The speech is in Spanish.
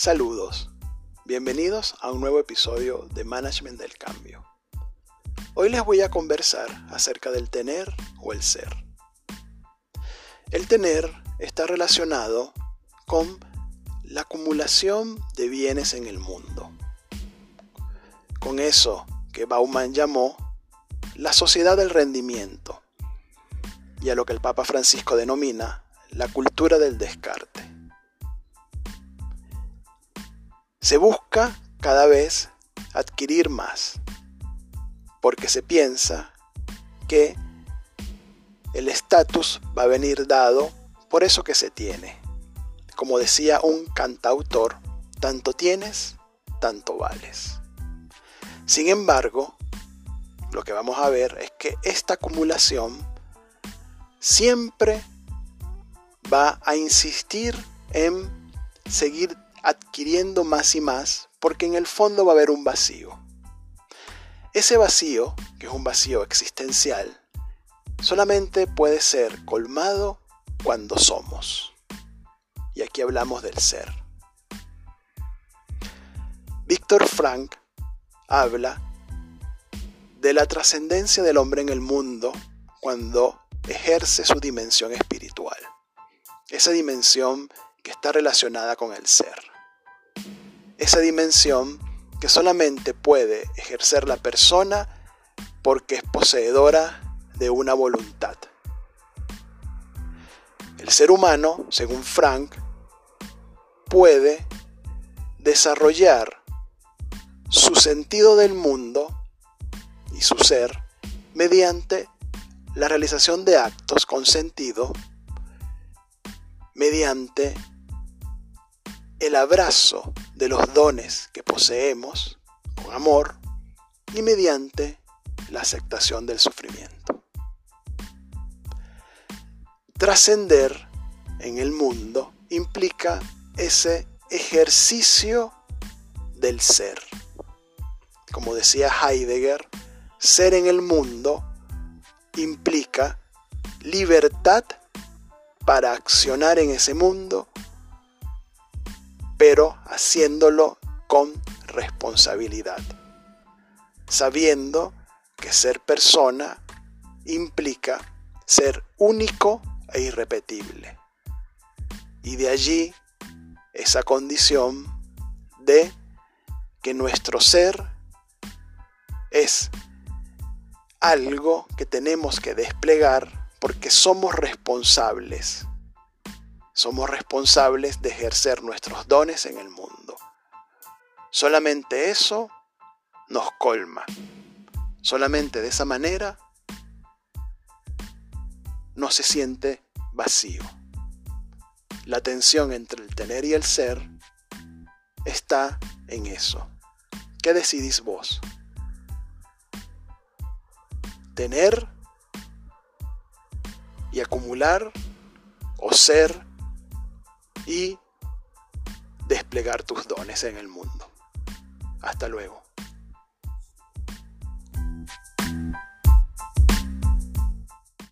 Saludos, bienvenidos a un nuevo episodio de Management del Cambio. Hoy les voy a conversar acerca del tener o el ser. El tener está relacionado con la acumulación de bienes en el mundo. Con eso que Bauman llamó la sociedad del rendimiento y a lo que el Papa Francisco denomina la cultura del descarte. Se busca cada vez adquirir más, porque se piensa que el estatus va a venir dado por eso que se tiene. Como decía un cantautor, tanto tienes, tanto vales. Sin embargo, lo que vamos a ver es que esta acumulación siempre va a insistir en seguir adquiriendo más y más porque en el fondo va a haber un vacío. Ese vacío, que es un vacío existencial, solamente puede ser colmado cuando somos. Y aquí hablamos del ser. Víctor Frank habla de la trascendencia del hombre en el mundo cuando ejerce su dimensión espiritual. Esa dimensión está relacionada con el ser. Esa dimensión que solamente puede ejercer la persona porque es poseedora de una voluntad. El ser humano, según Frank, puede desarrollar su sentido del mundo y su ser mediante la realización de actos con sentido, mediante el abrazo de los dones que poseemos con amor y mediante la aceptación del sufrimiento. Trascender en el mundo implica ese ejercicio del ser. Como decía Heidegger, ser en el mundo implica libertad para accionar en ese mundo, pero haciéndolo con responsabilidad, sabiendo que ser persona implica ser único e irrepetible. Y de allí esa condición de que nuestro ser es algo que tenemos que desplegar porque somos responsables. Somos responsables de ejercer nuestros dones en el mundo. Solamente eso nos colma. Solamente de esa manera no se siente vacío. La tensión entre el tener y el ser está en eso. ¿Qué decidís vos? tener y acumular o ser y desplegar tus dones en el mundo. Hasta luego.